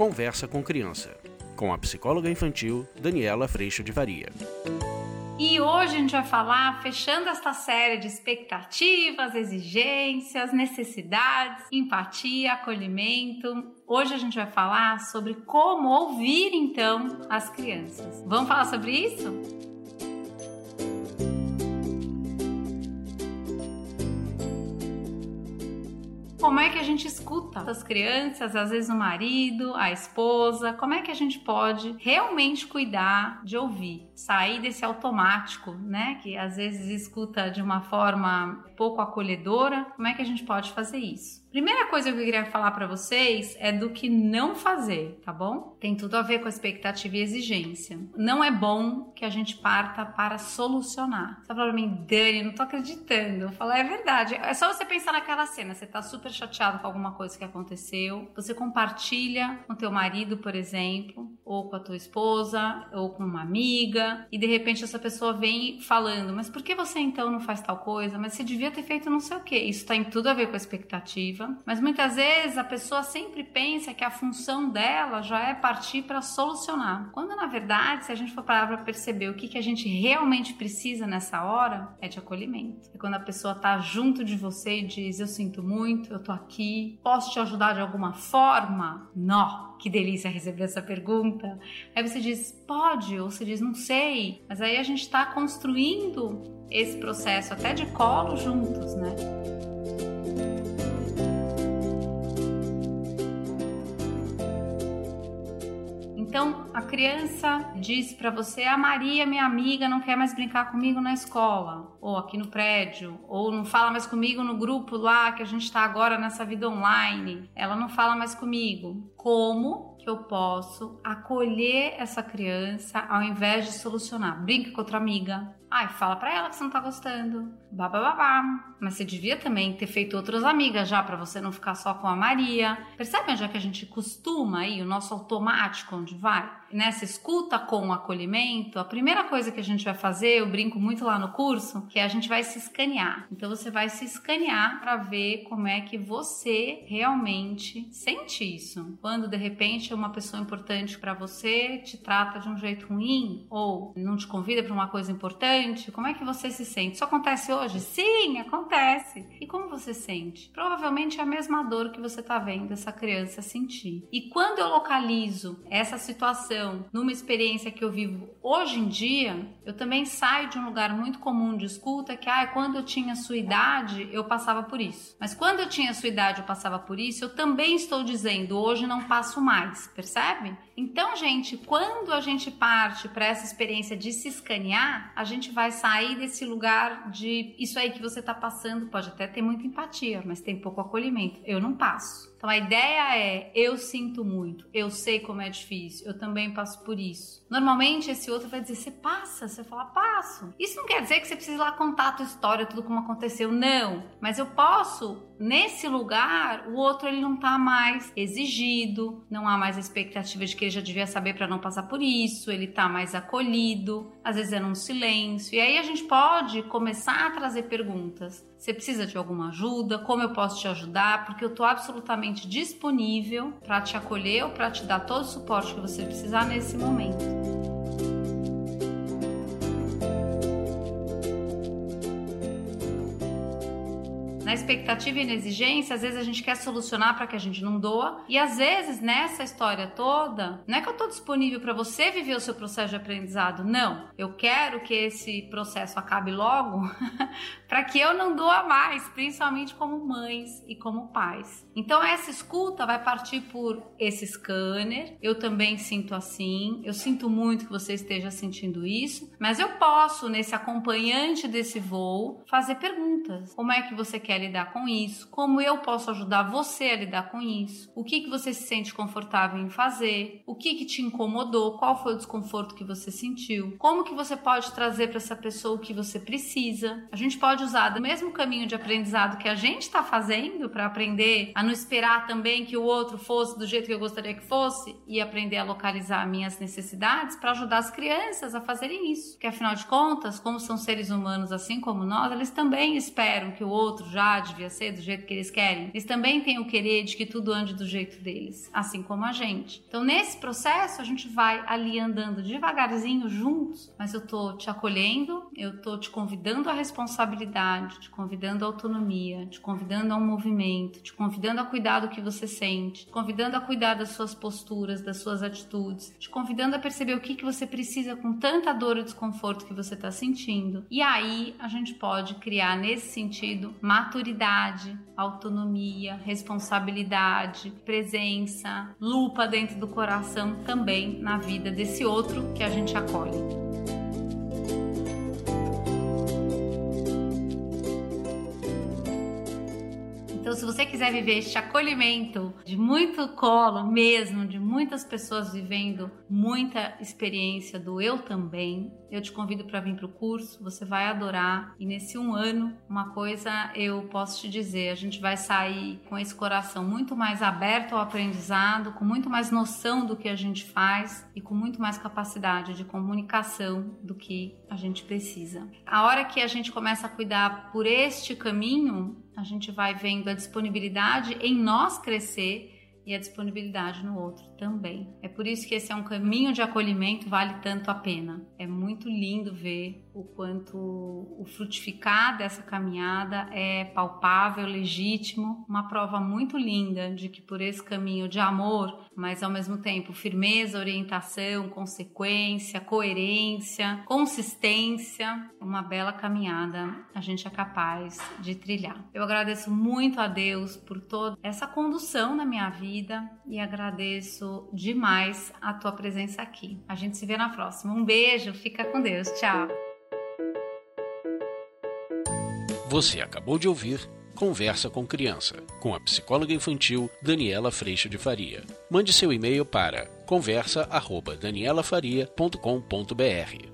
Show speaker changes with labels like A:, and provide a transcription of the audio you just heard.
A: Conversa com Criança, com a psicóloga infantil Daniela Freixo de Varia.
B: E hoje a gente vai falar, fechando esta série de expectativas, exigências, necessidades, empatia, acolhimento. Hoje a gente vai falar sobre como ouvir então as crianças. Vamos falar sobre isso? Como é que a gente escuta as crianças, às vezes o marido, a esposa? Como é que a gente pode realmente cuidar de ouvir? Sair desse automático, né? Que às vezes escuta de uma forma pouco acolhedora. Como é que a gente pode fazer isso? Primeira coisa que eu queria falar para vocês é do que não fazer, tá bom? Tem tudo a ver com expectativa e exigência. Não é bom que a gente parta para solucionar. Você fala pra mim, Dani, não tô acreditando. Eu falo, é verdade. É só você pensar naquela cena. Você tá super chateado com alguma coisa que aconteceu. Você compartilha com teu marido, por exemplo, ou com a tua esposa, ou com uma amiga, e de repente essa pessoa vem falando, mas por que você então não faz tal coisa? Mas você devia ter feito não sei o quê. Isso tem tudo a ver com a expectativa mas muitas vezes a pessoa sempre pensa que a função dela já é partir para solucionar. Quando na verdade, se a gente for parar para perceber o que, que a gente realmente precisa nessa hora, é de acolhimento. É quando a pessoa tá junto de você e diz: Eu sinto muito, eu tô aqui, posso te ajudar de alguma forma? Não. Que delícia receber essa pergunta. Aí você diz, pode, ou você diz, não sei. Mas aí a gente está construindo esse processo até de colo juntos, né? A criança diz para você: "A Maria, minha amiga, não quer mais brincar comigo na escola, ou aqui no prédio, ou não fala mais comigo no grupo lá que a gente está agora nessa vida online. Ela não fala mais comigo. Como que eu posso acolher essa criança ao invés de solucionar? Brinca com outra amiga, Ai, fala pra ela que você não tá gostando. Babá. Mas você devia também ter feito outras amigas já para você não ficar só com a Maria. Percebe onde é que a gente costuma aí, o nosso automático onde vai? Nessa escuta com o acolhimento, a primeira coisa que a gente vai fazer, eu brinco muito lá no curso, que é a gente vai se escanear. Então você vai se escanear para ver como é que você realmente sente isso. Quando de repente uma pessoa importante para você te trata de um jeito ruim ou não te convida para uma coisa importante, como é que você se sente? Isso acontece hoje? Sim, acontece. E como você sente? Provavelmente é a mesma dor que você está vendo essa criança sentir. E quando eu localizo essa situação numa experiência que eu vivo hoje em dia, eu também saio de um lugar muito comum de escuta que, ah, quando eu tinha sua idade, eu passava por isso. Mas quando eu tinha sua idade, eu passava por isso, eu também estou dizendo, hoje não passo mais, percebe? Então, gente, quando a gente parte para essa experiência de se escanear, a gente vai sair desse lugar de isso aí que você está passando. Pode até ter muita empatia, mas tem pouco acolhimento. Eu não passo. Então a ideia é: eu sinto muito, eu sei como é difícil, eu também passo por isso. Normalmente esse outro vai dizer: você passa, você fala, passo. Isso não quer dizer que você precisa ir lá contar a tua história, tudo como aconteceu, não. Mas eu posso, nesse lugar, o outro ele não tá mais exigido, não há mais expectativa de que já devia saber para não passar por isso, ele tá mais acolhido, às vezes é num silêncio. E aí a gente pode começar a trazer perguntas. Você precisa de alguma ajuda? Como eu posso te ajudar? Porque eu tô absolutamente disponível para te acolher ou para te dar todo o suporte que você precisar nesse momento. Na expectativa e na exigência, às vezes a gente quer solucionar para que a gente não doa. E às vezes nessa história toda, não é que eu estou disponível para você viver o seu processo de aprendizado, não. Eu quero que esse processo acabe logo para que eu não doa mais, principalmente como mães e como pais. Então essa escuta vai partir por esse scanner. Eu também sinto assim. Eu sinto muito que você esteja sentindo isso, mas eu posso nesse acompanhante desse voo fazer perguntas. Como é que você quer lidar com isso, como eu posso ajudar você a lidar com isso, o que, que você se sente confortável em fazer, o que, que te incomodou, qual foi o desconforto que você sentiu, como que você pode trazer para essa pessoa o que você precisa. A gente pode usar do mesmo caminho de aprendizado que a gente está fazendo para aprender a não esperar também que o outro fosse do jeito que eu gostaria que fosse e aprender a localizar minhas necessidades para ajudar as crianças a fazerem isso. Que afinal de contas, como são seres humanos assim como nós, eles também esperam que o outro já lá devia ser do jeito que eles querem, eles também têm o querer de que tudo ande do jeito deles, assim como a gente. Então, nesse processo, a gente vai ali andando devagarzinho juntos, mas eu tô te acolhendo, eu tô te convidando à responsabilidade, te convidando à autonomia, te convidando a um movimento, te convidando a cuidar do que você sente, te convidando a cuidar das suas posturas, das suas atitudes, te convidando a perceber o que, que você precisa com tanta dor e desconforto que você está sentindo. E aí a gente pode criar nesse sentido maturidade, autonomia, responsabilidade, presença, lupa dentro do coração também na vida desse outro que a gente acolhe. Então, se você quiser viver este acolhimento de muito colo mesmo, de muitas pessoas vivendo muita experiência do eu também, eu te convido para vir para o curso, você vai adorar. E nesse um ano, uma coisa eu posso te dizer: a gente vai sair com esse coração muito mais aberto ao aprendizado, com muito mais noção do que a gente faz e com muito mais capacidade de comunicação do que a gente precisa. A hora que a gente começa a cuidar por este caminho, a gente vai vendo a disponibilidade em nós crescer e a disponibilidade no outro também. É por isso que esse é um caminho de acolhimento vale tanto a pena. É muito lindo ver o quanto o frutificar dessa caminhada é palpável, legítimo, uma prova muito linda de que por esse caminho de amor, mas ao mesmo tempo firmeza, orientação, consequência, coerência, consistência, uma bela caminhada a gente é capaz de trilhar. Eu agradeço muito a Deus por toda essa condução na minha vida e agradeço demais a tua presença aqui. A gente se vê na próxima. Um beijo, fica com Deus. Tchau.
A: Você acabou de ouvir Conversa com Criança, com a psicóloga infantil Daniela Freixo de Faria. Mande seu e-mail para conversa@danielafaria.com.br.